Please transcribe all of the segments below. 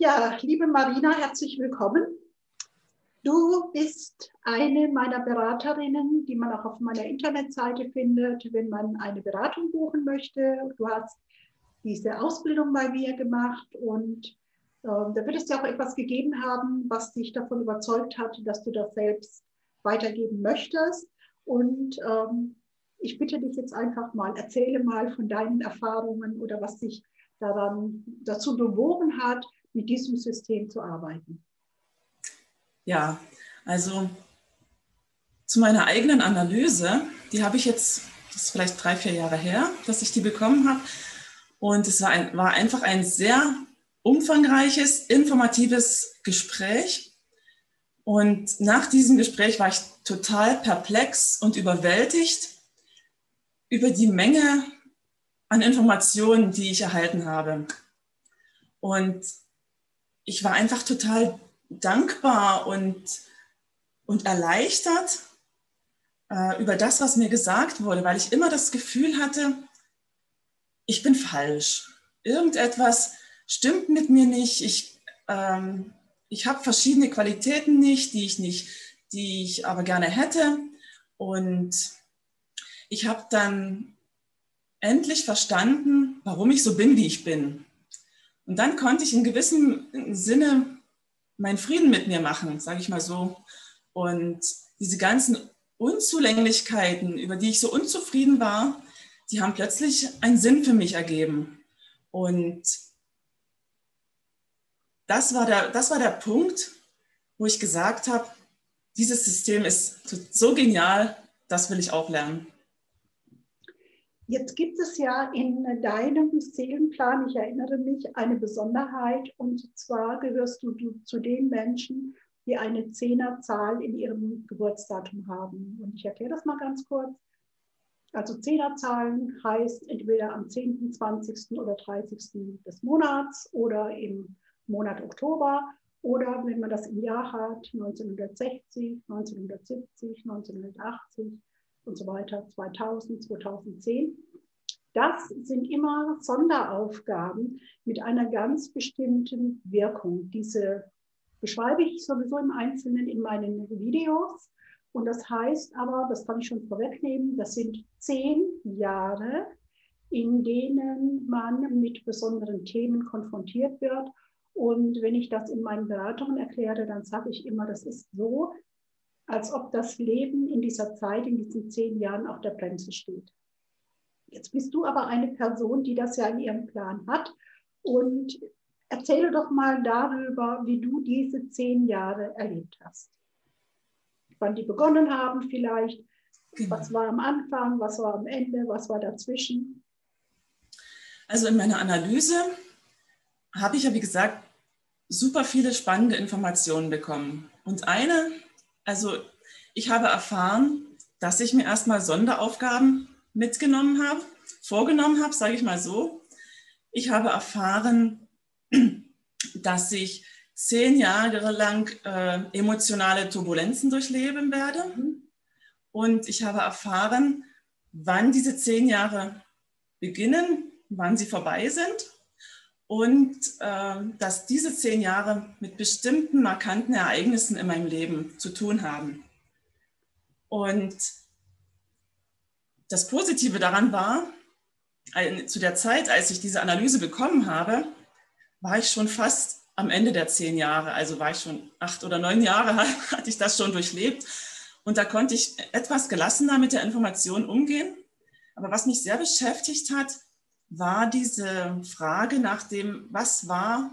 Ja, liebe Marina, herzlich willkommen. Du bist eine meiner Beraterinnen, die man auch auf meiner Internetseite findet, wenn man eine Beratung buchen möchte. Du hast diese Ausbildung bei mir gemacht und äh, da wird es dir auch etwas gegeben haben, was dich davon überzeugt hat, dass du das selbst weitergeben möchtest. Und ähm, ich bitte dich jetzt einfach mal, erzähle mal von deinen Erfahrungen oder was dich daran dazu bewogen hat, mit diesem System zu arbeiten. Ja, also zu meiner eigenen Analyse, die habe ich jetzt, das ist vielleicht drei, vier Jahre her, dass ich die bekommen habe. Und es war, ein, war einfach ein sehr umfangreiches, informatives Gespräch. Und nach diesem Gespräch war ich total perplex und überwältigt über die Menge an Informationen, die ich erhalten habe. Und ich war einfach total dankbar und, und erleichtert äh, über das, was mir gesagt wurde, weil ich immer das Gefühl hatte, ich bin falsch. Irgendetwas stimmt mit mir nicht. Ich, ähm, ich habe verschiedene Qualitäten nicht, die ich nicht, die ich aber gerne hätte. Und ich habe dann endlich verstanden, warum ich so bin, wie ich bin. Und dann konnte ich in gewissem Sinne meinen Frieden mit mir machen, sage ich mal so. Und diese ganzen Unzulänglichkeiten, über die ich so unzufrieden war, die haben plötzlich einen Sinn für mich ergeben. Und das war der, das war der Punkt, wo ich gesagt habe, dieses System ist so genial, das will ich auch lernen. Jetzt gibt es ja in deinem Seelenplan, ich erinnere mich, eine Besonderheit und zwar gehörst du, du zu den Menschen, die eine Zehnerzahl in ihrem Geburtsdatum haben. Und ich erkläre das mal ganz kurz. Also Zehnerzahlen heißt entweder am 10., 20. oder 30. des Monats oder im Monat Oktober oder wenn man das im Jahr hat, 1960, 1970, 1980, und so weiter, 2000, 2010. Das sind immer Sonderaufgaben mit einer ganz bestimmten Wirkung. Diese beschreibe ich sowieso im Einzelnen in meinen Videos. Und das heißt aber, das kann ich schon vorwegnehmen, das sind zehn Jahre, in denen man mit besonderen Themen konfrontiert wird. Und wenn ich das in meinen Beratungen erkläre, dann sage ich immer, das ist so, als ob das Leben in dieser Zeit, in diesen zehn Jahren auf der Bremse steht. Jetzt bist du aber eine Person, die das ja in ihrem Plan hat. Und erzähle doch mal darüber, wie du diese zehn Jahre erlebt hast. Wann die begonnen haben vielleicht, genau. was war am Anfang, was war am Ende, was war dazwischen. Also in meiner Analyse habe ich ja, wie gesagt, super viele spannende Informationen bekommen. Und eine also ich habe erfahren, dass ich mir erstmal Sonderaufgaben mitgenommen habe, vorgenommen habe, sage ich mal so. Ich habe erfahren, dass ich zehn Jahre lang äh, emotionale Turbulenzen durchleben werde. Und ich habe erfahren, wann diese zehn Jahre beginnen, wann sie vorbei sind und äh, dass diese zehn Jahre mit bestimmten markanten Ereignissen in meinem Leben zu tun haben. Und das Positive daran war, zu der Zeit, als ich diese Analyse bekommen habe, war ich schon fast am Ende der zehn Jahre, also war ich schon acht oder neun Jahre, hatte ich das schon durchlebt. Und da konnte ich etwas gelassener mit der Information umgehen. Aber was mich sehr beschäftigt hat, war diese Frage nach dem, was war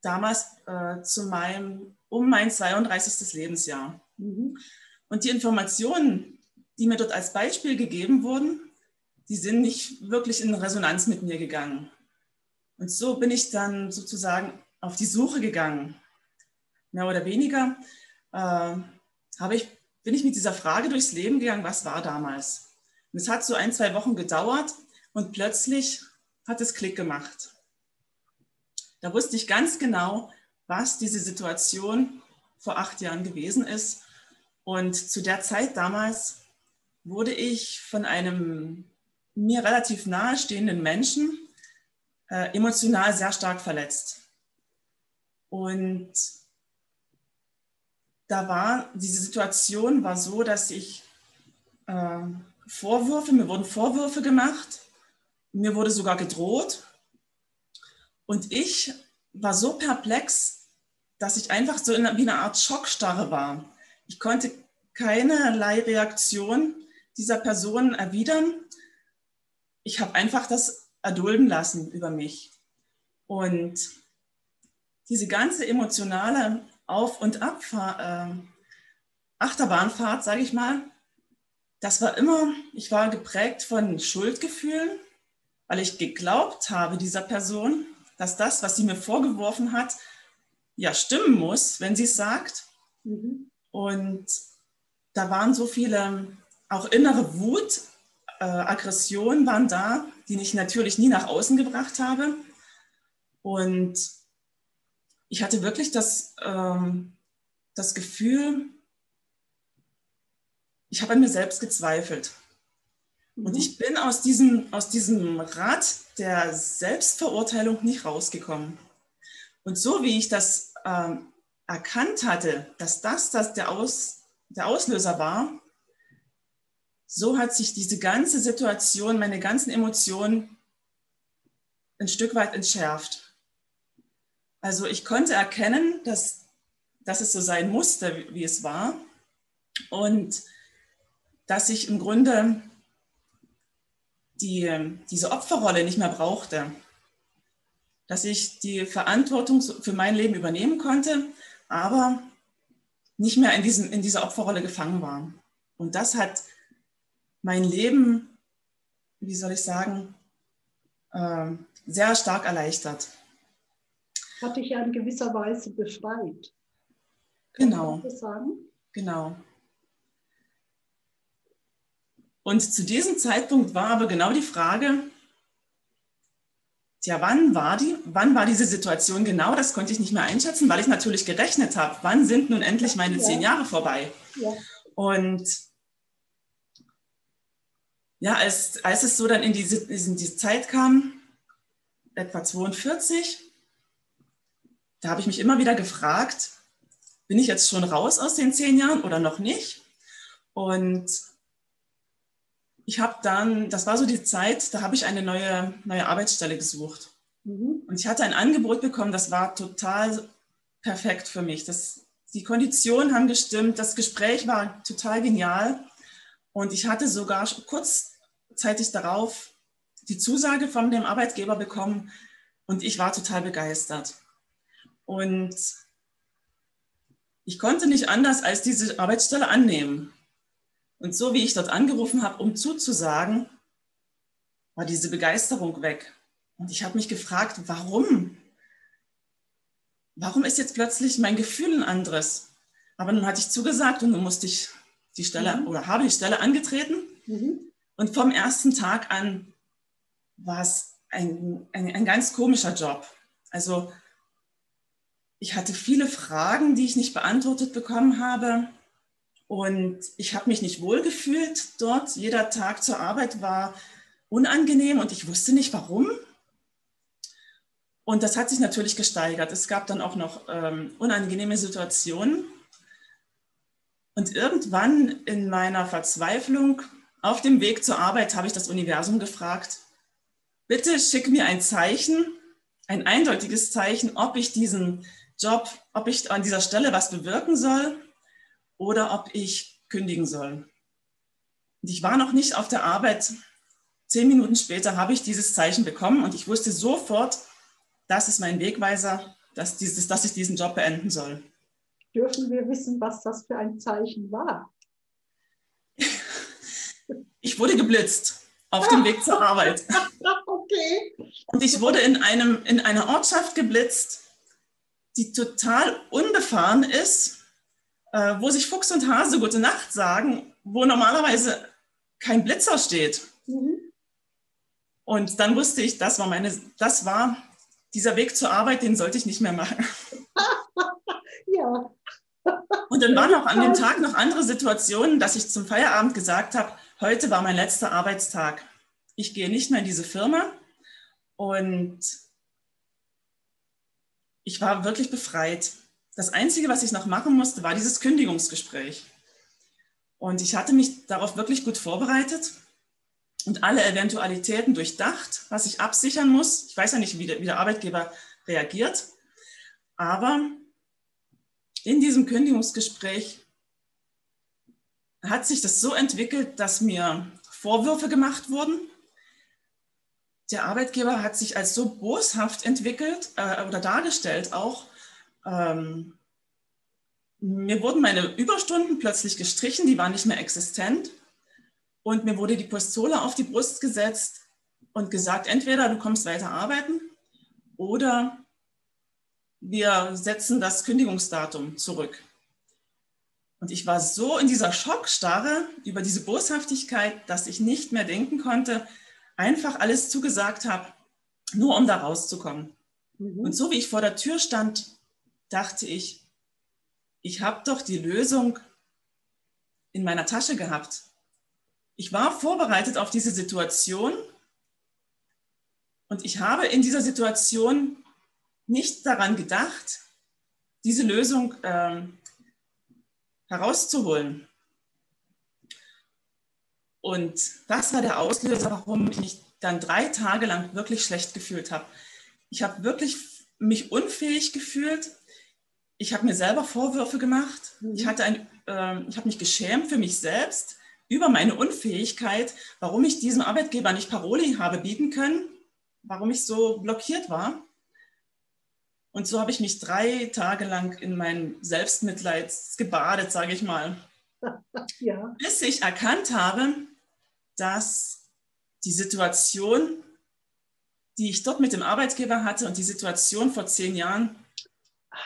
damals äh, zu meinem, um mein 32. Lebensjahr. Mhm. Und die Informationen, die mir dort als Beispiel gegeben wurden, die sind nicht wirklich in Resonanz mit mir gegangen. Und so bin ich dann sozusagen auf die Suche gegangen. Mehr oder weniger äh, habe ich, bin ich mit dieser Frage durchs Leben gegangen, was war damals? Und es hat so ein, zwei Wochen gedauert, und plötzlich hat es Klick gemacht. Da wusste ich ganz genau, was diese Situation vor acht Jahren gewesen ist. Und zu der Zeit damals wurde ich von einem mir relativ nahestehenden Menschen äh, emotional sehr stark verletzt. Und da war, diese Situation war so, dass ich äh, Vorwürfe, mir wurden Vorwürfe gemacht, mir wurde sogar gedroht. Und ich war so perplex, dass ich einfach so in, wie eine Art Schockstarre war. Ich konnte keinerlei Reaktion dieser Person erwidern. Ich habe einfach das erdulden lassen über mich. Und diese ganze emotionale Auf- und Abfahrt, äh, Achterbahnfahrt, sage ich mal, das war immer, ich war geprägt von Schuldgefühlen, weil ich geglaubt habe dieser Person, dass das, was sie mir vorgeworfen hat, ja stimmen muss, wenn sie es sagt. Mhm. Und da waren so viele, auch innere Wut, äh, Aggressionen waren da, die ich natürlich nie nach außen gebracht habe. Und ich hatte wirklich das, ähm, das Gefühl, ich habe an mir selbst gezweifelt. Und mhm. ich bin aus diesem, aus diesem Rad der Selbstverurteilung nicht rausgekommen. Und so wie ich das ähm, erkannt hatte, dass das, das der, Aus, der Auslöser war, so hat sich diese ganze Situation, meine ganzen Emotionen ein Stück weit entschärft. Also ich konnte erkennen, dass, dass es so sein musste, wie, wie es war. Und dass ich im Grunde die, diese Opferrolle nicht mehr brauchte. Dass ich die Verantwortung für mein Leben übernehmen konnte, aber nicht mehr in, diesem, in dieser Opferrolle gefangen war. Und das hat mein Leben, wie soll ich sagen, äh, sehr stark erleichtert. Hat dich ja in gewisser Weise befreit. Genau. Genau. Und zu diesem Zeitpunkt war aber genau die Frage, tja, wann war, die, wann war diese Situation genau? Das konnte ich nicht mehr einschätzen, weil ich natürlich gerechnet habe, wann sind nun endlich meine ja. zehn Jahre vorbei? Ja. Und ja, als, als es so dann in diese, in diese Zeit kam, etwa 42, da habe ich mich immer wieder gefragt, bin ich jetzt schon raus aus den zehn Jahren oder noch nicht? Und ich habe dann, das war so die Zeit, da habe ich eine neue, neue Arbeitsstelle gesucht. Mhm. Und ich hatte ein Angebot bekommen, das war total perfekt für mich. Das, die Konditionen haben gestimmt, das Gespräch war total genial. Und ich hatte sogar kurzzeitig darauf die Zusage von dem Arbeitgeber bekommen und ich war total begeistert. Und ich konnte nicht anders als diese Arbeitsstelle annehmen. Und so wie ich dort angerufen habe, um zuzusagen, war diese Begeisterung weg. Und ich habe mich gefragt, warum? Warum ist jetzt plötzlich mein Gefühl ein anderes? Aber nun hatte ich zugesagt und nun musste ich die Stelle mhm. oder habe die Stelle angetreten. Mhm. Und vom ersten Tag an war es ein, ein, ein ganz komischer Job. Also ich hatte viele Fragen, die ich nicht beantwortet bekommen habe. Und ich habe mich nicht wohl gefühlt dort. Jeder Tag zur Arbeit war unangenehm und ich wusste nicht warum. Und das hat sich natürlich gesteigert. Es gab dann auch noch ähm, unangenehme Situationen. Und irgendwann in meiner Verzweiflung auf dem Weg zur Arbeit habe ich das Universum gefragt, bitte schick mir ein Zeichen, ein eindeutiges Zeichen, ob ich diesen Job, ob ich an dieser Stelle was bewirken soll oder ob ich kündigen soll. Und ich war noch nicht auf der Arbeit. Zehn Minuten später habe ich dieses Zeichen bekommen und ich wusste sofort, das ist mein Wegweiser, dass, dieses, dass ich diesen Job beenden soll. Dürfen wir wissen, was das für ein Zeichen war? Ich wurde geblitzt auf dem Weg zur Arbeit. Okay. Und ich wurde in, einem, in einer Ortschaft geblitzt, die total unbefahren ist äh, wo sich Fuchs und Hase gute Nacht sagen, wo normalerweise kein Blitzer steht. Mhm. Und dann wusste ich, das war meine, das war dieser Weg zur Arbeit, den sollte ich nicht mehr machen. ja. Und dann waren auch an dem Tag noch andere Situationen, dass ich zum Feierabend gesagt habe, heute war mein letzter Arbeitstag. Ich gehe nicht mehr in diese Firma. Und ich war wirklich befreit. Das Einzige, was ich noch machen musste, war dieses Kündigungsgespräch. Und ich hatte mich darauf wirklich gut vorbereitet und alle Eventualitäten durchdacht, was ich absichern muss. Ich weiß ja nicht, wie der, wie der Arbeitgeber reagiert, aber in diesem Kündigungsgespräch hat sich das so entwickelt, dass mir Vorwürfe gemacht wurden. Der Arbeitgeber hat sich als so boshaft entwickelt äh, oder dargestellt auch. Ähm, mir wurden meine Überstunden plötzlich gestrichen, die waren nicht mehr existent. Und mir wurde die Pistole auf die Brust gesetzt und gesagt, entweder du kommst weiter arbeiten oder wir setzen das Kündigungsdatum zurück. Und ich war so in dieser Schockstarre über diese Boshaftigkeit, dass ich nicht mehr denken konnte, einfach alles zugesagt habe, nur um da rauszukommen. Mhm. Und so wie ich vor der Tür stand, dachte ich, ich habe doch die Lösung in meiner Tasche gehabt. Ich war vorbereitet auf diese Situation und ich habe in dieser Situation nicht daran gedacht, diese Lösung äh, herauszuholen. Und das war der Auslöser, warum ich mich dann drei Tage lang wirklich schlecht gefühlt habe. Ich habe wirklich mich unfähig gefühlt. Ich habe mir selber Vorwürfe gemacht. Mhm. Ich, hatte ein, äh, ich habe mich geschämt für mich selbst über meine Unfähigkeit, warum ich diesem Arbeitgeber nicht Paroli habe bieten können, warum ich so blockiert war. Und so habe ich mich drei Tage lang in mein Selbstmitleid gebadet, sage ich mal. Ja. Bis ich erkannt habe, dass die Situation, die ich dort mit dem Arbeitgeber hatte und die Situation vor zehn Jahren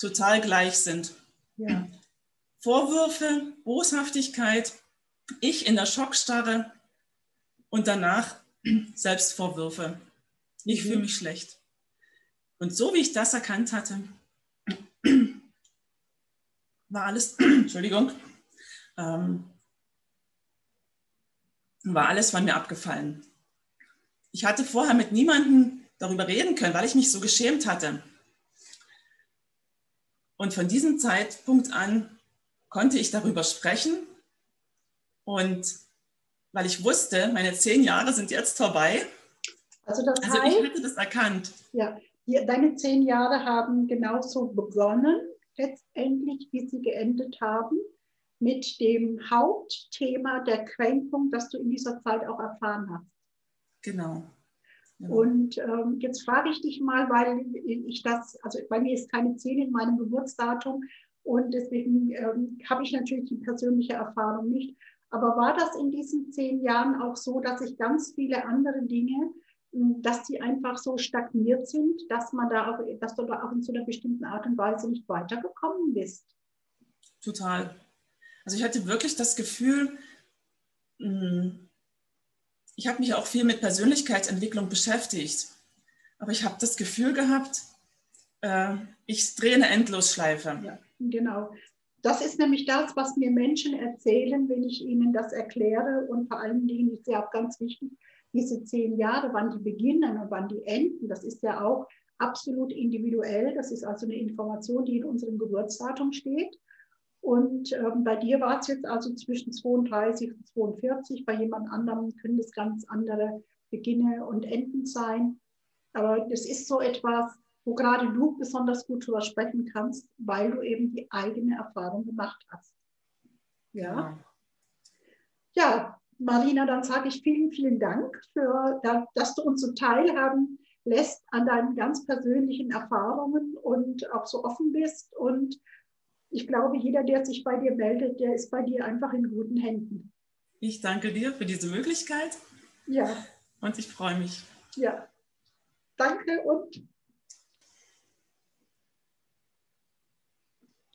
total gleich sind. Ja. Vorwürfe, Boshaftigkeit, ich in der Schockstarre und danach Selbstvorwürfe. Ich mhm. fühle mich schlecht. Und so wie ich das erkannt hatte, war alles, Entschuldigung, ähm, war alles von mir abgefallen. Ich hatte vorher mit niemandem darüber reden können, weil ich mich so geschämt hatte. Und von diesem Zeitpunkt an konnte ich darüber sprechen und weil ich wusste, meine zehn Jahre sind jetzt vorbei. Also, das also heißt, ich hätte das erkannt. Ja, deine zehn Jahre haben genauso begonnen, letztendlich, wie sie geendet haben, mit dem Hauptthema der Kränkung, das du in dieser Zeit auch erfahren hast. Genau. Genau. Und ähm, jetzt frage ich dich mal, weil ich das, also bei mir ist keine zehn in meinem Geburtsdatum und deswegen ähm, habe ich natürlich die persönliche Erfahrung nicht. Aber war das in diesen zehn Jahren auch so, dass sich ganz viele andere Dinge, hm, dass die einfach so stagniert sind, dass man da auch, dass du da auch in so einer bestimmten Art und Weise nicht weitergekommen bist? Total. Also ich hatte wirklich das Gefühl, hm, ich habe mich auch viel mit Persönlichkeitsentwicklung beschäftigt, aber ich habe das Gefühl gehabt, äh, ich drehe eine Endlosschleife. Ja, genau. Das ist nämlich das, was mir Menschen erzählen, wenn ich ihnen das erkläre. Und vor allen Dingen ist ja auch ganz wichtig, diese zehn Jahre, wann die beginnen und wann die enden. Das ist ja auch absolut individuell. Das ist also eine Information, die in unserem Geburtsdatum steht. Und ähm, bei dir war es jetzt also zwischen 32 und 42. Bei jemand anderem können es ganz andere Beginne und Enden sein. Aber das ist so etwas, wo gerade du besonders gut drüber sprechen kannst, weil du eben die eigene Erfahrung gemacht hast. Ja. Ja, Marina, dann sage ich vielen, vielen Dank, für, dass du uns so teilhaben lässt an deinen ganz persönlichen Erfahrungen und auch so offen bist. Und ich glaube, jeder, der sich bei dir meldet, der ist bei dir einfach in guten Händen. Ich danke dir für diese Möglichkeit. Ja. Und ich freue mich. Ja. Danke und